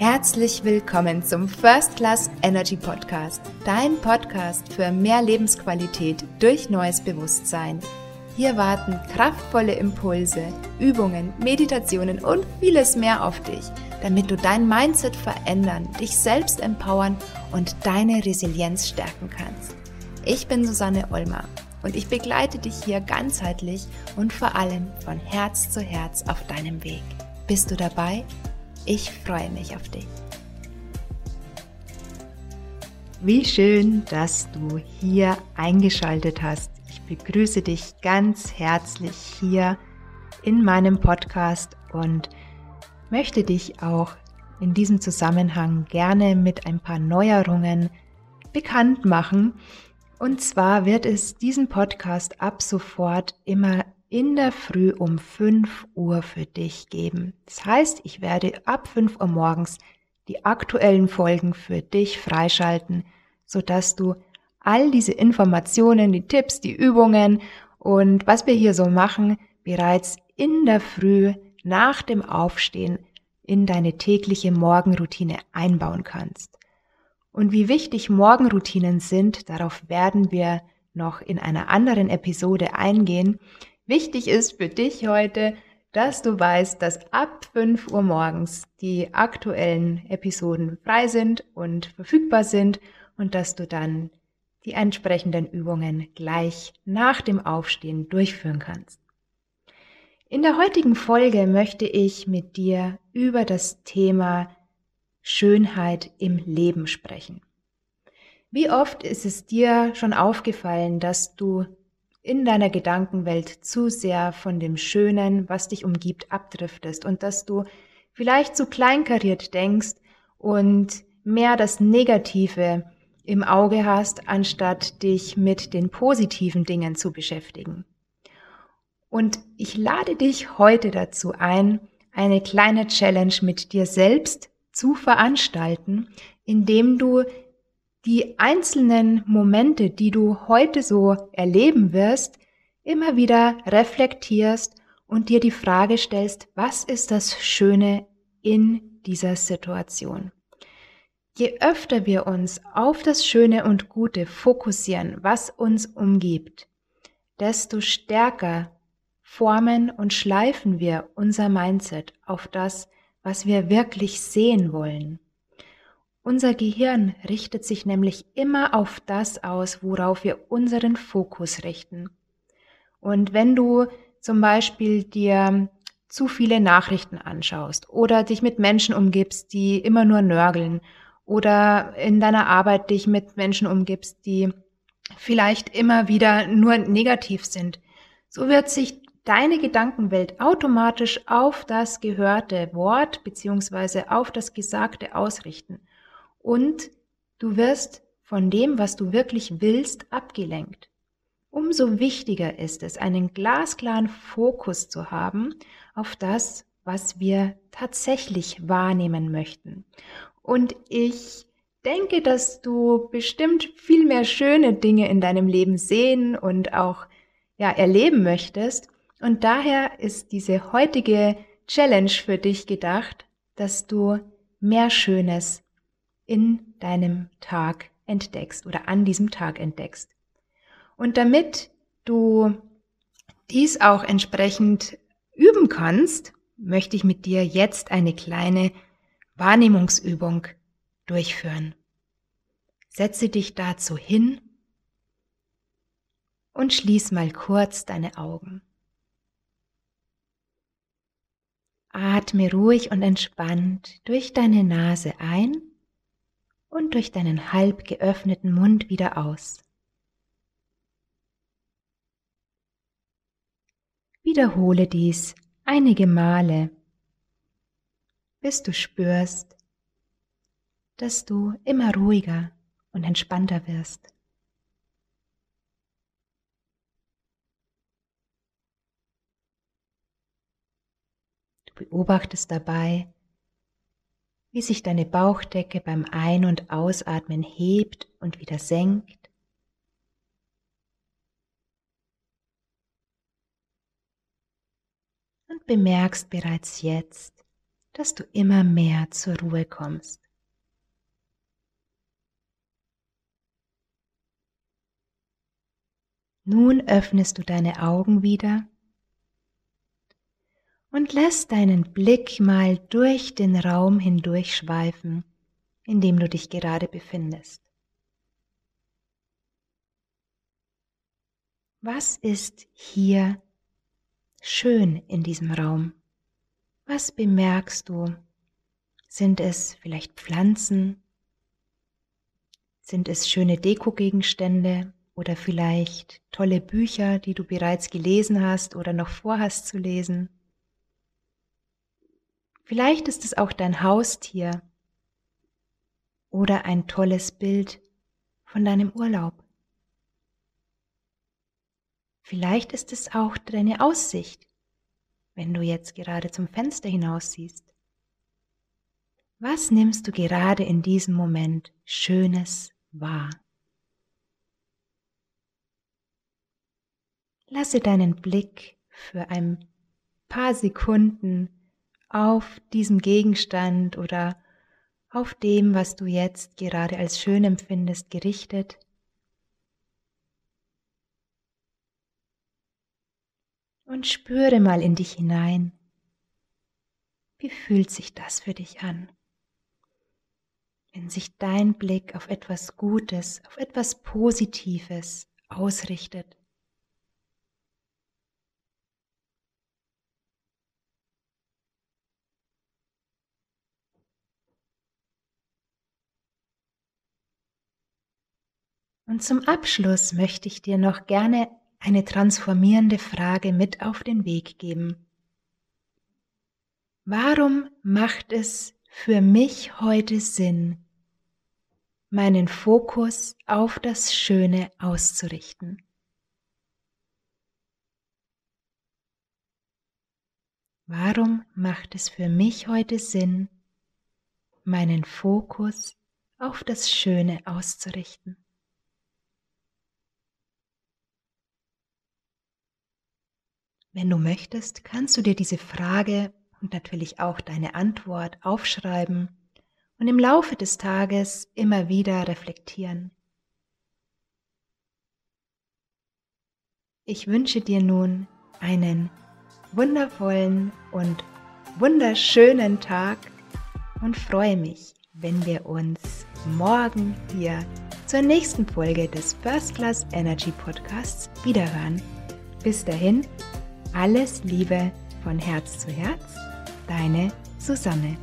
Herzlich willkommen zum First Class Energy Podcast, dein Podcast für mehr Lebensqualität durch neues Bewusstsein. Hier warten kraftvolle Impulse, Übungen, Meditationen und vieles mehr auf dich, damit du dein Mindset verändern, dich selbst empowern und deine Resilienz stärken kannst. Ich bin Susanne Olmer und ich begleite dich hier ganzheitlich und vor allem von Herz zu Herz auf deinem Weg. Bist du dabei? Ich freue mich auf dich. Wie schön, dass du hier eingeschaltet hast. Ich begrüße dich ganz herzlich hier in meinem Podcast und möchte dich auch in diesem Zusammenhang gerne mit ein paar Neuerungen bekannt machen. Und zwar wird es diesen Podcast ab sofort immer in der Früh um 5 Uhr für dich geben. Das heißt, ich werde ab 5 Uhr morgens die aktuellen Folgen für dich freischalten, sodass du all diese Informationen, die Tipps, die Übungen und was wir hier so machen, bereits in der Früh nach dem Aufstehen in deine tägliche Morgenroutine einbauen kannst. Und wie wichtig Morgenroutinen sind, darauf werden wir noch in einer anderen Episode eingehen. Wichtig ist für dich heute, dass du weißt, dass ab 5 Uhr morgens die aktuellen Episoden frei sind und verfügbar sind und dass du dann die entsprechenden Übungen gleich nach dem Aufstehen durchführen kannst. In der heutigen Folge möchte ich mit dir über das Thema Schönheit im Leben sprechen. Wie oft ist es dir schon aufgefallen, dass du in deiner Gedankenwelt zu sehr von dem Schönen, was dich umgibt, abdriftest und dass du vielleicht zu kleinkariert denkst und mehr das Negative im Auge hast, anstatt dich mit den positiven Dingen zu beschäftigen. Und ich lade dich heute dazu ein, eine kleine Challenge mit dir selbst zu veranstalten, indem du die einzelnen Momente, die du heute so erleben wirst, immer wieder reflektierst und dir die Frage stellst, was ist das Schöne in dieser Situation? Je öfter wir uns auf das Schöne und Gute fokussieren, was uns umgibt, desto stärker formen und schleifen wir unser Mindset auf das, was wir wirklich sehen wollen. Unser Gehirn richtet sich nämlich immer auf das aus, worauf wir unseren Fokus richten. Und wenn du zum Beispiel dir zu viele Nachrichten anschaust oder dich mit Menschen umgibst, die immer nur nörgeln oder in deiner Arbeit dich mit Menschen umgibst, die vielleicht immer wieder nur negativ sind, so wird sich deine Gedankenwelt automatisch auf das gehörte Wort beziehungsweise auf das Gesagte ausrichten und du wirst von dem, was du wirklich willst, abgelenkt. Umso wichtiger ist es, einen glasklaren Fokus zu haben auf das, was wir tatsächlich wahrnehmen möchten. Und ich denke, dass du bestimmt viel mehr schöne Dinge in deinem Leben sehen und auch ja, erleben möchtest. Und daher ist diese heutige Challenge für dich gedacht, dass du mehr Schönes in deinem Tag entdeckst oder an diesem Tag entdeckst. Und damit du dies auch entsprechend üben kannst, möchte ich mit dir jetzt eine kleine Wahrnehmungsübung durchführen. Setze dich dazu hin und schließ mal kurz deine Augen. Atme ruhig und entspannt durch deine Nase ein und durch deinen halb geöffneten Mund wieder aus. Wiederhole dies einige Male, bis du spürst, dass du immer ruhiger und entspannter wirst. Du beobachtest dabei, wie sich deine Bauchdecke beim Ein- und Ausatmen hebt und wieder senkt. Und bemerkst bereits jetzt, dass du immer mehr zur Ruhe kommst. Nun öffnest du deine Augen wieder und lässt deinen Blick mal durch den Raum hindurch schweifen, in dem du dich gerade befindest. Was ist hier schön in diesem Raum? Was bemerkst du? Sind es vielleicht Pflanzen? Sind es schöne Dekogegenstände oder vielleicht tolle Bücher, die du bereits gelesen hast oder noch vorhast zu lesen? Vielleicht ist es auch dein Haustier oder ein tolles Bild von deinem Urlaub. Vielleicht ist es auch deine Aussicht, wenn du jetzt gerade zum Fenster hinaus siehst. Was nimmst du gerade in diesem Moment Schönes wahr? Lasse deinen Blick für ein paar Sekunden auf diesem Gegenstand oder auf dem, was du jetzt gerade als schön empfindest, gerichtet. und spüre mal in dich hinein. Wie fühlt sich das für dich an? Wenn sich dein Blick auf etwas Gutes, auf etwas Positives ausrichtet. Und zum Abschluss möchte ich dir noch gerne eine transformierende Frage mit auf den Weg geben. Warum macht es für mich heute Sinn, meinen Fokus auf das Schöne auszurichten? Warum macht es für mich heute Sinn, meinen Fokus auf das Schöne auszurichten? Wenn du möchtest, kannst du dir diese Frage und natürlich auch deine Antwort aufschreiben und im Laufe des Tages immer wieder reflektieren. Ich wünsche dir nun einen wundervollen und wunderschönen Tag und freue mich, wenn wir uns morgen hier zur nächsten Folge des First Class Energy Podcasts wiederhören. Bis dahin, alles Liebe von Herz zu Herz, deine Susanne.